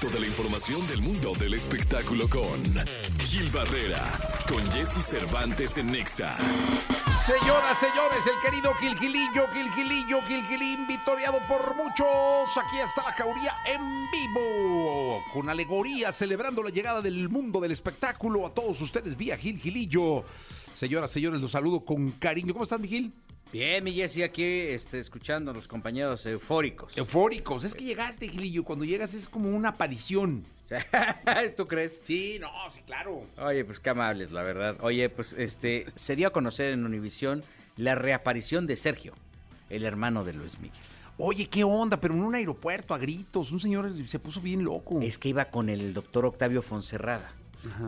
experto de la información del mundo del espectáculo con Gil Barrera, con Jesse Cervantes en Nexa. Señoras, señores, el querido Gilgilillo, Gilgilillo, Gilgilín, victoriado por muchos. Aquí está la jauría en vivo, con alegoría, celebrando la llegada del mundo del espectáculo a todos ustedes vía Gilgilillo. Señoras, señores, los saludo con cariño. ¿Cómo están, Miguel? Bien, mi Jessy, aquí este, escuchando a los compañeros eufóricos. Eufóricos. Es que llegaste, Gilillo. Cuando llegas es como una aparición. ¿Tú crees? Sí, no, sí, claro. Oye, pues qué amables, la verdad. Oye, pues este, sería conocer en Univisión la reaparición de Sergio, el hermano de Luis Miguel. Oye, qué onda, pero en un aeropuerto a gritos, un señor se puso bien loco. Es que iba con el doctor Octavio Fonserrada,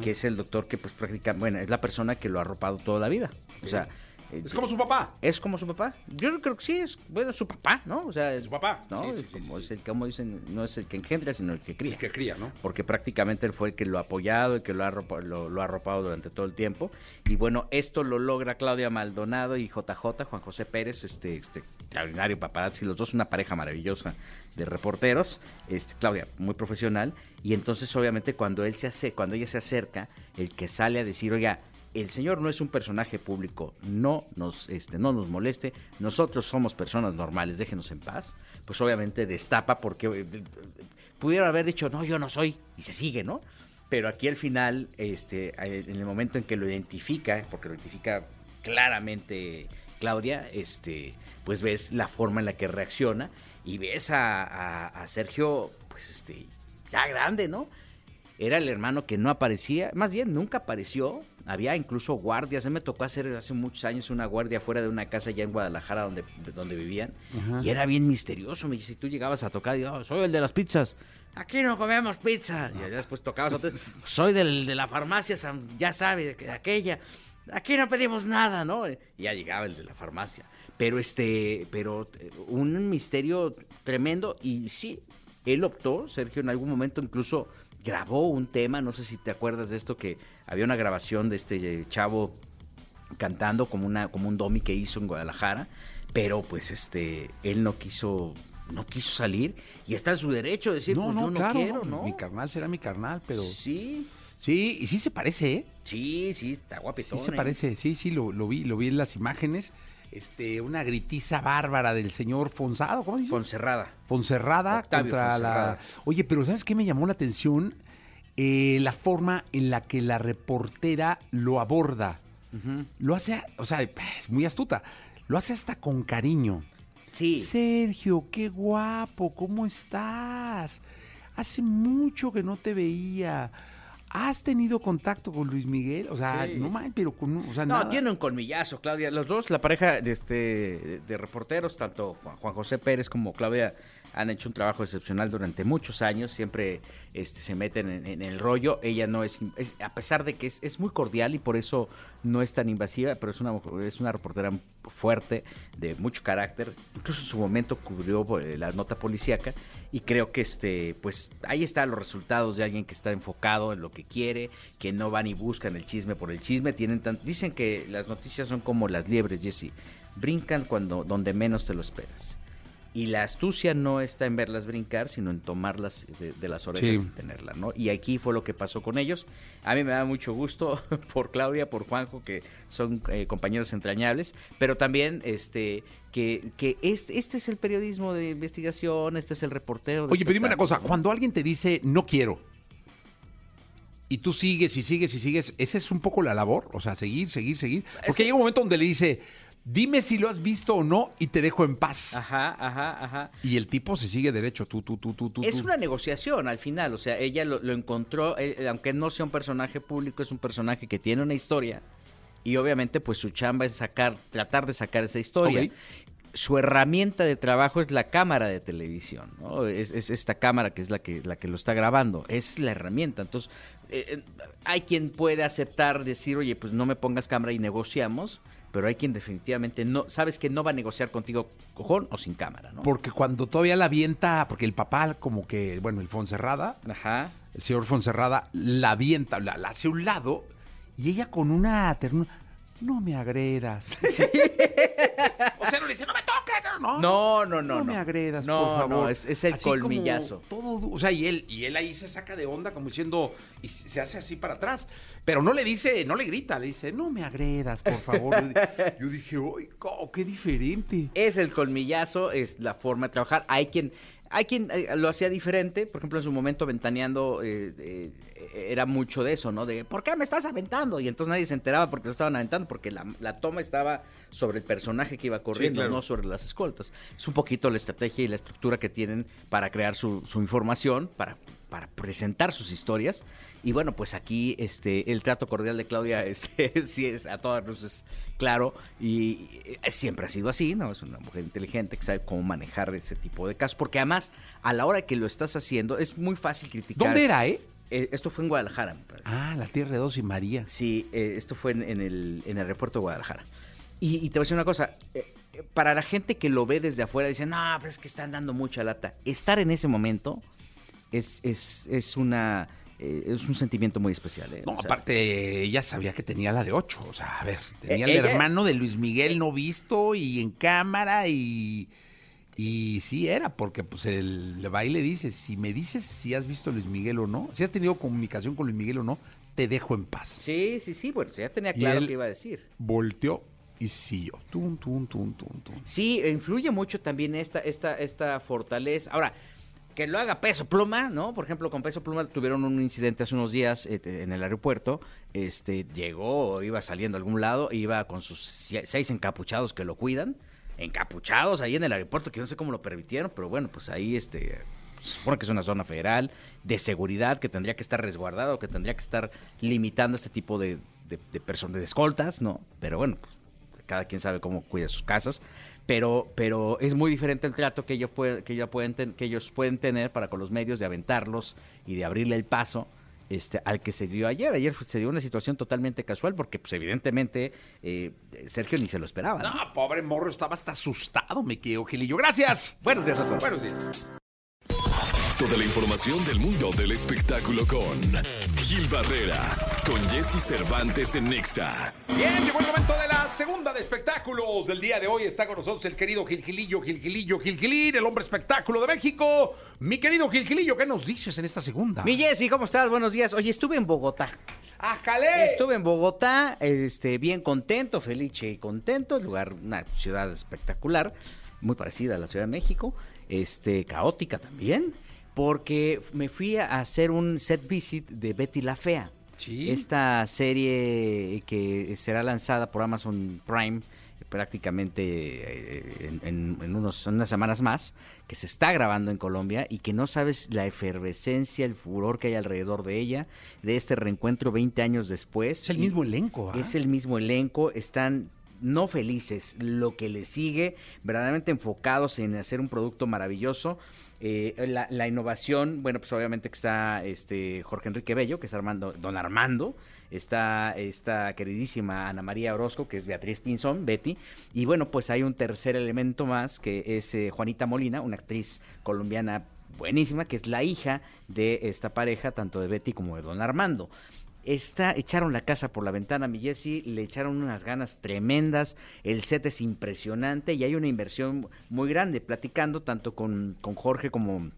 que es el doctor que pues prácticamente, bueno, es la persona que lo ha arropado toda la vida. O sea, es como su papá. Es como su papá. Yo creo que sí, es bueno, su papá, ¿no? O sea, es su papá. ¿no? Sí, sí, sí, como, sí, es el, como dicen, no es el que engendra, sino el que cría. El que cría, ¿no? Porque prácticamente él fue el que lo ha apoyado y que lo ha, lo, lo ha arropado durante todo el tiempo. Y bueno, esto lo logra Claudia Maldonado y JJ, Juan José Pérez, este, este extraordinario paparazzi, los dos una pareja maravillosa de reporteros. Este, Claudia, muy profesional. Y entonces, obviamente, cuando él se hace, cuando ella se acerca, el que sale a decir, oiga, el señor no es un personaje público, no nos, este, no nos moleste, nosotros somos personas normales, déjenos en paz, pues obviamente destapa porque eh, pudieron haber dicho, no, yo no soy, y se sigue, ¿no? Pero aquí al final, este, eh, en el momento en que lo identifica, porque lo identifica claramente Claudia, este, pues ves la forma en la que reacciona y ves a, a- a Sergio, pues este, ya grande, ¿no? Era el hermano que no aparecía, más bien nunca apareció. Había incluso guardias. A mí me tocó hacer hace muchos años una guardia fuera de una casa allá en Guadalajara donde, donde vivían. Y era bien misterioso. Me dice, si tú llegabas a tocar, y yo, soy el de las pizzas. Aquí no comemos pizza. Y después tocabas otra. Soy del, de la farmacia, ya sabe, de aquella. Aquí no pedimos nada, ¿no? Y ya llegaba el de la farmacia. Pero este, pero un misterio tremendo. Y sí, él optó, Sergio, en algún momento incluso grabó un tema, no sé si te acuerdas de esto, que había una grabación de este eh, chavo cantando como, una, como un domi que hizo en Guadalajara, pero pues este, él no quiso, no quiso salir y está en su derecho de decir, no, pues no, yo no claro. quiero, ¿no? Mi carnal será mi carnal, pero. Sí, Sí, y sí se parece, ¿eh? sí, sí, está Sí guapetón. se ¿eh? parece, sí, sí, lo, lo vi, lo vi en las imágenes. Este, una gritiza bárbara del señor Fonsado, ¿cómo dice? Fonserrada. Fonserrada Octavio contra Fonserrada. la. Oye, pero ¿sabes qué me llamó la atención? Eh, la forma en la que la reportera lo aborda. Lo hace, o sea, es muy astuta. Lo hace hasta con cariño. Sí, Sergio, qué guapo, ¿cómo estás? Hace mucho que no te veía. ¿Has tenido contacto con Luis Miguel? O sea, Sí. no mames, pero con, o sea, No, nada. tiene un colmillazo, Claudia. Los dos, la pareja de, este, de reporteros, tanto Juan, José Pérez como Claudia, han hecho un trabajo excepcional durante muchos años. Siempre este, se meten en, en el rollo. Ella no es, es- a pesar de que es, es muy cordial y por eso no es tan invasiva, pero es una, es una reportera fuerte, de mucho carácter. Incluso en su momento cubrió eh, la nota policíaca y creo que este, pues ahí están los resultados de alguien que está enfocado en lo que quiere, que no van y buscan el chisme por el chisme. Tienen tan- dicen que las noticias son como las liebres, Jesse, brincan cuando donde menos te lo esperas. Y la astucia no está en verlas brincar, sino en tomarlas de, de las orejas Sí. y tenerla, ¿no? Y aquí fue lo que pasó con ellos. A mí me da mucho gusto por Claudia, por Juanjo, que son eh, compañeros entrañables, pero también este que, que este, este es el periodismo de investigación, este es el reportero. de Oye, pero dime una cosa, cuando alguien te dice no quiero y tú sigues y sigues y sigues, ¿esa es un poco la labor? O sea, seguir, seguir, seguir. Porque Ese- llega un momento donde le dice, dime si lo has visto o no y te dejo en paz. Ajá, ajá, ajá. Y el tipo se sigue derecho, tú, tú, tú, tú, tú. Es tú. una negociación al final, o sea, ella lo, lo encontró, eh, aunque no sea un personaje público, es un personaje que tiene una historia y obviamente pues su chamba es sacar, tratar de sacar esa historia. Su herramienta de trabajo es la cámara de televisión, ¿no? Es, es esta cámara que es la que, la que lo está grabando, es la herramienta. Entonces, eh, eh, hay quien puede aceptar, decir, oye, pues no me pongas cámara y negociamos, pero hay quien definitivamente no, sabes que no va a negociar contigo cojón o sin cámara, ¿no? Porque cuando todavía la avienta, porque el papá como que, bueno, el Fonserrada, Ajá. el señor Fonserrada, la avienta, la, la hace a un lado y ella con una ternura, no me agredas. o sea, no le dice, no me toques. No, No, no, no. no, me agredas, No, por favor. no, es- es el Así colmillazo. todo, o sea, y él, y él ahí se saca de onda como diciendo, y se hace así para atrás. Pero no le dice, no le grita, le dice, no me agredas, por favor. Yo, di- yo dije, uy, qué diferente. Es el colmillazo, es la forma de trabajar. Hay quien, hay quien eh, lo hacía diferente. Por ejemplo, en su momento ventaneando eh, eh, era mucho de eso, ¿no? De ¿por qué me estás aventando? Y entonces nadie se enteraba porque lo estaban aventando, porque la, la toma estaba sobre el personaje que iba corriendo, claro. no sobre las escoltas. Es un poquito la estrategia y la estructura que tienen para crear su, su información, para, para presentar sus historias. Y bueno, pues aquí este el trato cordial de Claudia este, sí es a todas luces claro y eh, siempre ha sido así, ¿no? Es una mujer inteligente que sabe cómo manejar ese tipo de casos, porque además a la hora que lo estás haciendo es muy fácil criticar. ¿Dónde era, eh? Eh, esto fue en Guadalajara. Ah, la Tierra de Dos y María. Sí, eh, esto fue en, en el, en el aeropuerto de Guadalajara. Y, y te voy a decir una cosa, eh, para la gente que lo ve desde afuera, dicen, no, pues es que están dando mucha lata. Estar en ese momento es, es, es una... eh, es un sentimiento muy especial. ¿eh? No, O sea, aparte, ella sabía que tenía la de ocho. O sea, a ver, tenía Eh, el ella- hermano de Luis Miguel no visto y en cámara y. Y sí era, porque pues el baile dice, si me dices si has visto a Luis Miguel o no, si has tenido comunicación con Luis Miguel o no, te dejo en paz. Sí, sí, sí, bueno, ya tenía claro qué iba a decir. Volteó y siguió. Tum, tum, tum, tum, tum. Sí, influye mucho también esta, esta, esta fortaleza. Ahora, que lo haga Peso Pluma, ¿no? Por ejemplo, con Peso Pluma tuvieron un incidente hace unos días eh, en el aeropuerto. Este, llegó, iba saliendo a algún lado, iba con sus seis encapuchados que lo cuidan. Encapuchados ahí en el aeropuerto, que no sé cómo lo permitieron, pero bueno, pues ahí este... Se supone que es una zona federal de seguridad que tendría que estar resguardado, que tendría que estar limitando este tipo de personas, de escoltas, ¿no? Pero bueno, pues cada quien sabe cómo cuida sus casas, pero, pero es muy diferente el trato que ellos, pueden, que, ellos pueden ten- que ellos pueden tener para con los medios de aventarlos y de abrirle el paso este, al que se dio ayer. Ayer se dio una situación totalmente casual porque pues evidentemente eh, Sergio ni se lo esperaba. ¿no? No, pobre morro, estaba hasta asustado, me quedo, Gilillo. Gracias. Buenos días a todos. Buenos días. Toda la información del mundo del espectáculo con Gil Barrera, con Jesse Cervantes en Nexa. Bien, llegó el momento de la segunda de espectáculos del día de hoy. Está con nosotros el querido Gilgilillo, Gilgilillo, Gilgilín, el hombre espectáculo de México. Mi querido Gilgilillo, ¿qué nos dices en esta segunda? Mi Jessy, ¿cómo estás? Buenos días. Oye, estuve en Bogotá. ¡Ájale! Estuve en Bogotá, este, bien contento, feliz y contento, lugar, una ciudad espectacular, muy parecida a la Ciudad de México, este, caótica también, porque me fui a hacer un set visit de Betty la Fea. Sí. Esta serie que será lanzada por Amazon Prime prácticamente eh, en, en- en unos, en unas semanas más, que se está grabando en Colombia y que no sabes la efervescencia, el furor que hay alrededor de ella, de este reencuentro 20 años después. Es el mismo elenco, ¿ah? es el mismo elenco, están no felices, lo que les sigue, verdaderamente enfocados en hacer un producto maravilloso. Eh, la, la innovación, bueno, pues obviamente que está este Jorge Enrique Bello, que es Armando, Don Armando, está esta queridísima Ana María Orozco, que es Beatriz Pinzón, Betty, y bueno, pues hay un tercer elemento más, que es eh, Juanita Molina, una actriz colombiana buenísima, que es la hija de esta pareja, tanto de Betty como de Don Armando. Está, echaron la casa por la ventana, mi Jessy, le echaron unas ganas tremendas, el set es impresionante y hay una inversión muy grande. Platicando tanto con, con Jorge como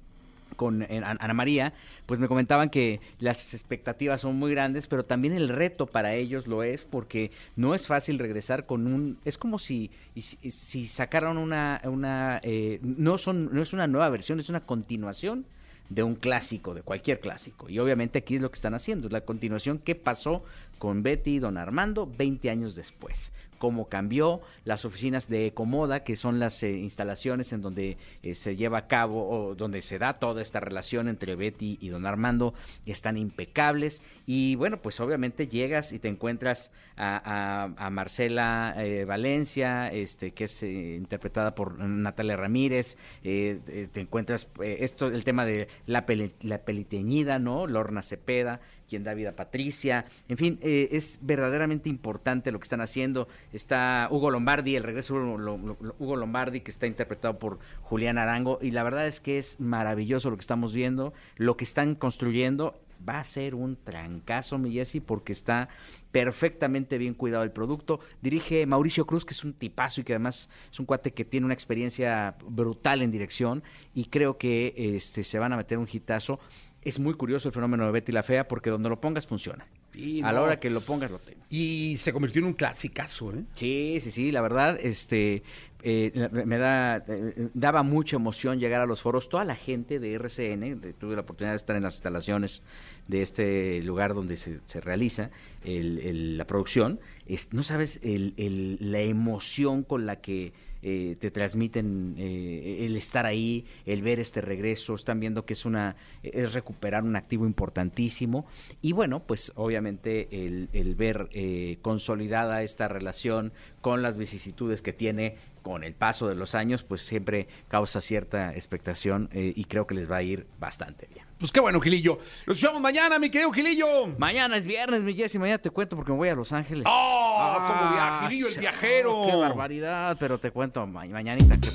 con eh, An- Ana María, pues me comentaban que las expectativas son muy grandes, pero también el reto para ellos lo es porque no es fácil regresar con un, es como si, si sacaran una, una eh, no son, no es una nueva versión, es una continuación de un clásico, de cualquier clásico. Y obviamente aquí es lo que están haciendo, es la continuación que pasó con Betty y Don Armando 20 años después. Cómo cambió las oficinas de Ecomoda, que son las eh, instalaciones en donde eh, se lleva a cabo o donde se da toda esta relación entre Betty y Don Armando, están impecables. Y bueno, pues obviamente llegas y te encuentras a, Marcela eh, Valencia, este, que es interpretada por Natalia Ramírez. te encuentras esto, el tema de la, peli- la peliteñida, ¿no? Lorna Cepeda, quien da vida a Patricia. En fin, eh, es verdaderamente importante lo que están haciendo. Está Hugo Lombardi, el regreso de Hugo, Lo- Lo- Hugo Lombardi, que está interpretado por Julián Arango. Y la verdad es que es maravilloso lo que estamos viendo, lo que están construyendo. va a ser un trancazo, mi porque está perfectamente bien cuidado el producto. Dirige Mauricio Cruz, que es un tipazo y que además es un cuate que tiene una experiencia brutal en dirección y creo que este, se van a meter un hitazo. Es muy curioso el fenómeno de Betty la Fea porque donde lo pongas funciona. Sí, a la hora que lo pongas lo tienes. Y se convirtió en un clasicazo, ¿eh? Sí, sí, sí, la verdad, este, eh, me da, eh, daba mucha emoción llegar a los foros. Toda la gente de RCN, de- tuve la oportunidad de estar en las instalaciones de este lugar donde se, se realiza el- el- la producción. Es- no sabes el- la emoción con la que eh, te transmiten eh, el estar ahí, el ver este regreso, están viendo que es una es recuperar un activo importantísimo y bueno, pues obviamente el, el ver eh, consolidada esta relación con las vicisitudes que tiene con el paso de los años, pues siempre causa cierta expectación eh, y creo que les va a ir bastante bien. Pues qué bueno, Gilillo. Nos vemos mañana, mi querido Gilillo. Mañana es viernes, mi Jessy, mañana te cuento porque me voy a Los Ángeles. ¡Oh! como viaje, Gilillo, el viajero. ¡Qué barbaridad! Pero te cuento ma- mañanita que